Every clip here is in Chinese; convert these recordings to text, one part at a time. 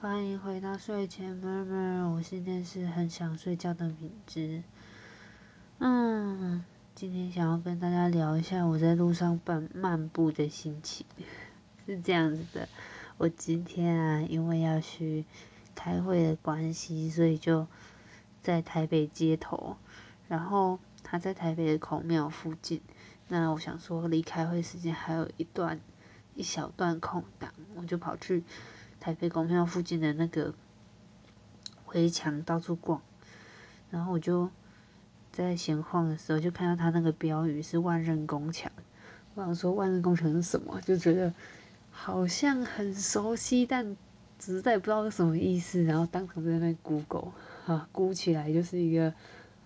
欢迎回到睡前 murmur，我现在是很想睡觉的敏之。嗯，今天想要跟大家聊一下我在路上漫漫步的心情。是这样子的，我今天啊，因为要去开会的关系，所以就在台北街头。然后他在台北的孔庙附近。那我想说，离开会时间还有一段一小段空档，我就跑去。台北公庙附近的那个围墙到处逛，然后我就在闲晃的时候，就看到他那个标语是“万仞宫墙”。我想说“万仞宫墙”是什么，就觉得好像很熟悉，但实在不知道是什么意思。然后当场在那 Google 啊，估起来就是一个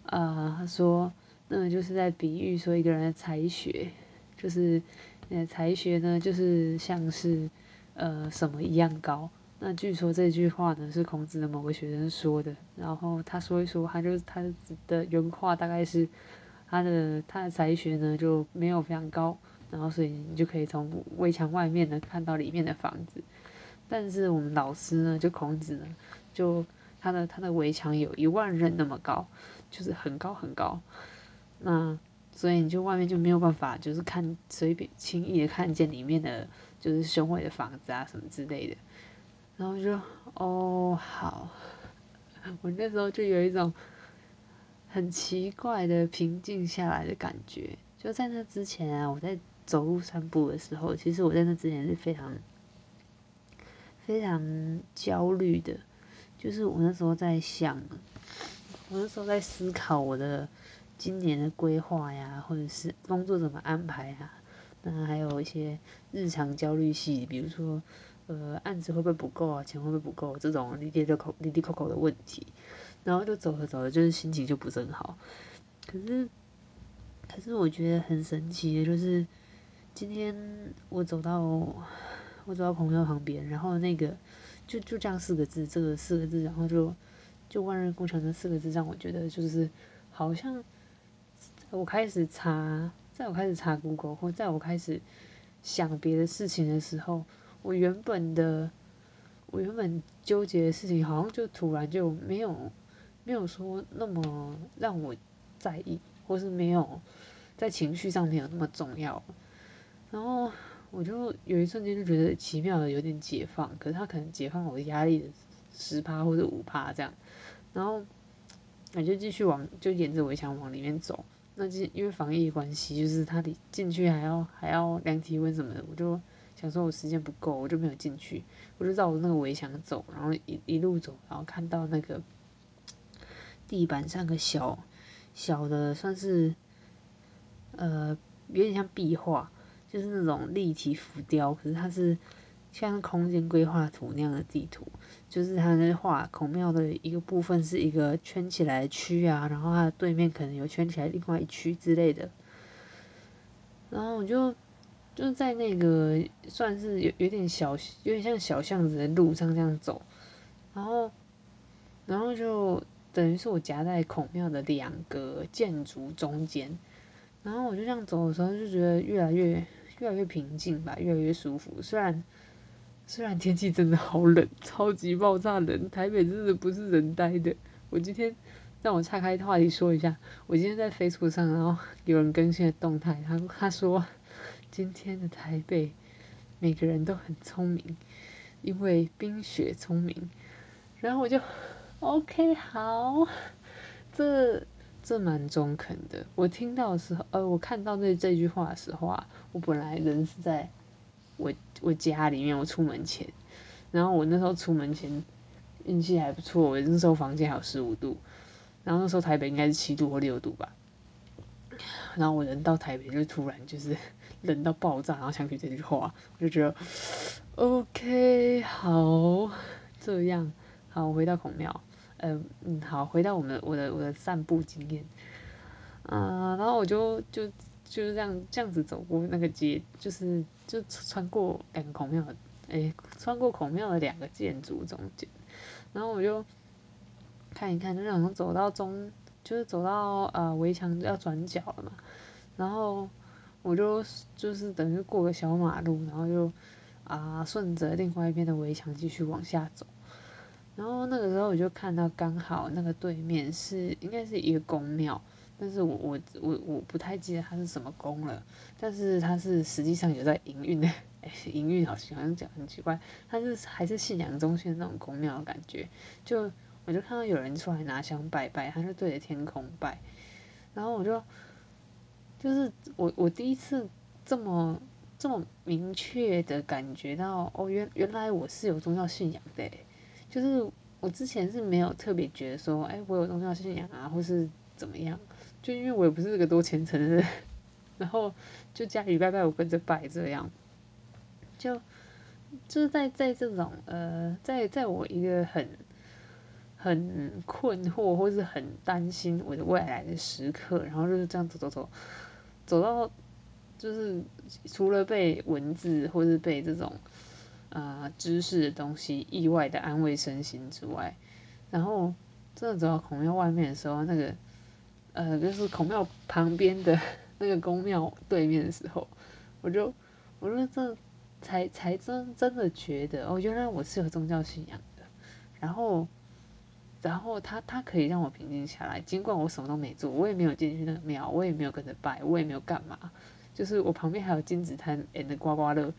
啊，他说那个就是在比喻说一个人的才学，就是呃才学呢，就是像是。呃，什么一样高？那据说这句话呢是孔子的某个学生说的，然后他说一说，他就他的原话大概是他的他的才学呢就没有非常高，然后所以你就可以从围墙外面呢看到里面的房子，但是我们老师呢就孔子呢就他的他的围墙有一万人那么高，就是很高很高，那所以你就外面就没有办法就是看随便轻易的看见里面的。就是雄伟的房子啊，什么之类的，然后就哦好，我那时候就有一种很奇怪的平静下来的感觉。就在那之前啊，我在走路散步的时候，其实我在那之前是非常非常焦虑的。就是我那时候在想，我那时候在思考我的今年的规划呀，或者是工作怎么安排啊。那还有一些日常焦虑系，比如说，呃，案子会不会不够啊？钱会不会不够？这种滴滴扣滴滴扣扣的问题，然后就走着走着，就是心情就不是很好。可是，可是我觉得很神奇的，就是今天我走到我走到朋友旁边，然后那个就就这样四个字，这个四个字，然后就就万人工程这四个字，让我觉得就是好像我开始查。在我开始查 Google 或在我开始想别的事情的时候，我原本的我原本纠结的事情，好像就突然就没有没有说那么让我在意，或是没有在情绪上没有那么重要。然后我就有一瞬间就觉得奇妙的有点解放，可是他可能解放我的压力的十趴或者五趴这样。然后我就继续往就沿着围墙往里面走。那就因为防疫关系，就是他得进去还要还要量体温什么的，我就想说我时间不够，我就没有进去，我就绕着那个围墙走，然后一一路走，然后看到那个地板上个小小的算是呃有点像壁画，就是那种立体浮雕，可是它是像空间规划图那样的地图。就是他在画孔庙的一个部分是一个圈起来的区啊，然后它的对面可能有圈起来另外一区之类的。然后我就就在那个算是有有点小有点像小巷子的路上这样走，然后然后就等于是我夹在孔庙的两个建筑中间，然后我就这样走的时候就觉得越来越越来越平静吧，越来越舒服，虽然。虽然天气真的好冷，超级爆炸冷，台北真的不是人待的。我今天让我岔开话题说一下，我今天在 Facebook 上，然后有人更新的动态，他他说今天的台北每个人都很聪明，因为冰雪聪明。然后我就 OK 好，这这蛮中肯的。我听到的时候，呃，我看到这这句话的时候啊，我本来人是在。我我家里面，我出门前，然后我那时候出门前运气还不错，我那时候房间还有十五度，然后那时候台北应该是七度或六度吧，然后我人到台北就突然就是 冷到爆炸，然后想起这句话，我就觉得 OK 好这样。好，回到孔庙，嗯嗯好，回到我们我的我的散步经验，啊，然后我就就。就是这样，这样子走过那个街，就是就穿过两个孔庙，哎，穿过孔庙的两个建筑中间，然后我就看一看，就想走到中，就是走到呃围墙要转角了嘛，然后我就就是等于过个小马路，然后就啊顺着另外一边的围墙继续往下走，然后那个时候我就看到刚好那个对面是应该是一个公庙，但是我我我我不太记得它是什么宫了，但是它是实际上有在营运的，哎营运好像讲很奇怪，它是还是信仰中心那种宫庙的感觉，就我就看到有人出来拿香拜拜，他就对着天空拜，然后我就就是我我第一次这么这么明确的感觉到哦原原来我是有宗教信仰的。就是我之前是没有特别觉得说，哎，我有宗教信仰啊，或是怎么样，就因为我也不是个多虔诚的人，然后就家里拜拜，我跟着拜这样，就就是在在这种呃，在在我一个很很困惑或是很担心我的未来的时刻，然后就是这样走走走，走到就是除了被文字或是被这种。呃，知识的东西意外的安慰身心之外，然后真的走到孔庙外面的时候，那个呃，就是孔庙旁边的 那个宫庙对面的时候，我就我就这才才真真的觉得哦，原来我是有宗教信仰的。然后然后他他可以让我平静下来，尽管我什么都没做，我也没有进去那个庙，我也没有跟着拜，我也没有干嘛，就是我旁边还有金子摊 and 刮刮乐。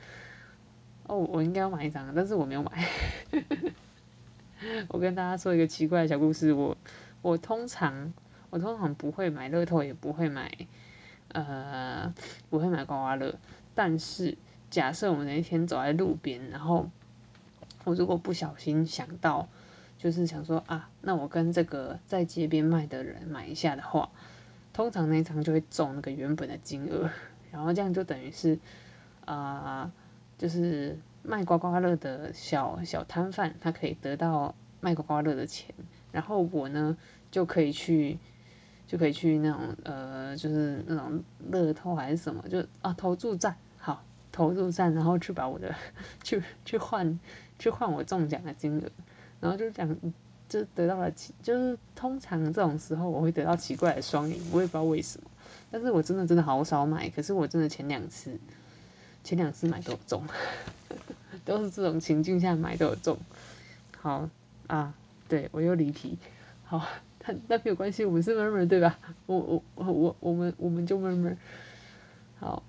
哦，我应该要买一张，但是我没有买。我跟大家说一个奇怪的小故事，我我通常我通常不会买乐透，也不会买呃不会买刮刮乐。但是假设我那一天走在路边，然后我如果不小心想到，就是想说啊，那我跟这个在街边卖的人买一下的话，通常那一张就会中那个原本的金额，然后这样就等于是啊。就是卖刮刮乐的小小摊贩，他可以得到卖刮刮乐的钱，然后我呢就可以去就可以去那种呃，就是那种乐透还是什么，就啊投注站，好投注站，然后去把我的去去换去换我中奖的金额，然后就讲就得到了奇，就是通常这种时候我会得到奇怪的双赢，我也不知道为什么，但是我真的真的好少买，可是我真的前两次。前两次买都有中，都是这种情境下买都有中。好啊，对我又离题。好，那没有关系，我们是妹妹对吧？我我我我我们我们就妹妹。好，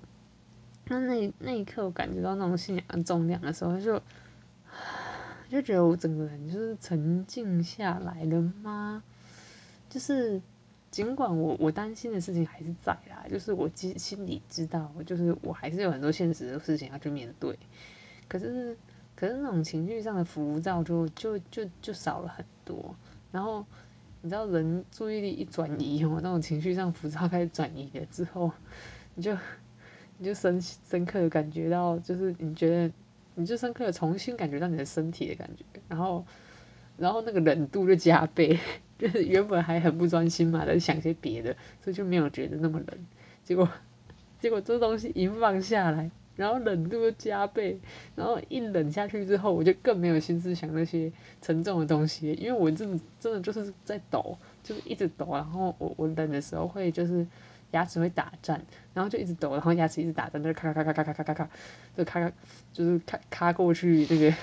那那那一刻我感觉到那种信仰的重量的时候，就就觉得我整个人就是沉静下来了吗？就是。尽管我我担心的事情还是在啦，就是我心心里知道，就是我还是有很多现实的事情要去面对。可是可是那种情绪上的浮躁就就就就少了很多。然后你知道人注意力一转移哦，那种情绪上浮躁开始转移了之后，你就你就深深刻的感觉到，就是你觉得你就深刻的重新感觉到你的身体的感觉，然后然后那个冷度就加倍。就是原本还很不专心嘛，在想些别的，所以就没有觉得那么冷。结果，结果这东西一放下来，然后冷度又加倍，然后一冷下去之后，我就更没有心思想那些沉重的东西，因为我真的真的就是在抖，就是一直抖。然后我我冷的时候会就是牙齿会打颤，然后就一直抖，然后牙齿一直打颤，就咔咔咔咔咔咔咔咔，就咔咔就是咔咔过去那个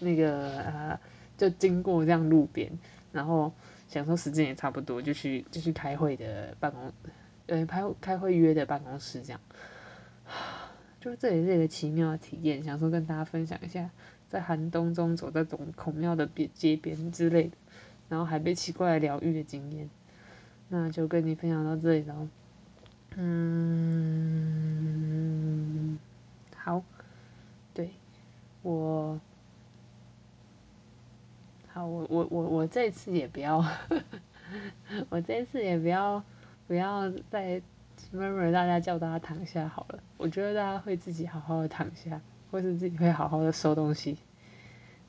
那个呃，就经过这样路边。然后想说时间也差不多，就去就去开会的办公，呃，开开会约的办公室这样，就这也是一个奇妙的体验，想说跟大家分享一下，在寒冬中走在总孔庙的边街边之类的，然后还被奇怪疗愈的经验，那就跟你分享到这里喽。嗯，好，对我。好，我我我 我这次也不要，我这次也不要不要再 murmur 大家叫大家躺下好了，我觉得大家会自己好好的躺下，或是自己会好好的收东西。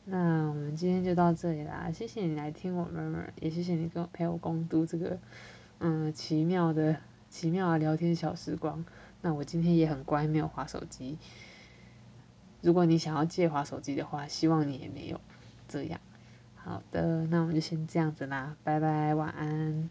那我们今天就到这里啦，谢谢你来听我 murmur，也谢谢你跟我陪我共度这个嗯奇妙的奇妙的聊天小时光。那我今天也很乖，没有划手机。如果你想要借划手机的话，希望你也没有这样。好的，那我们就先这样子啦，拜拜，晚安。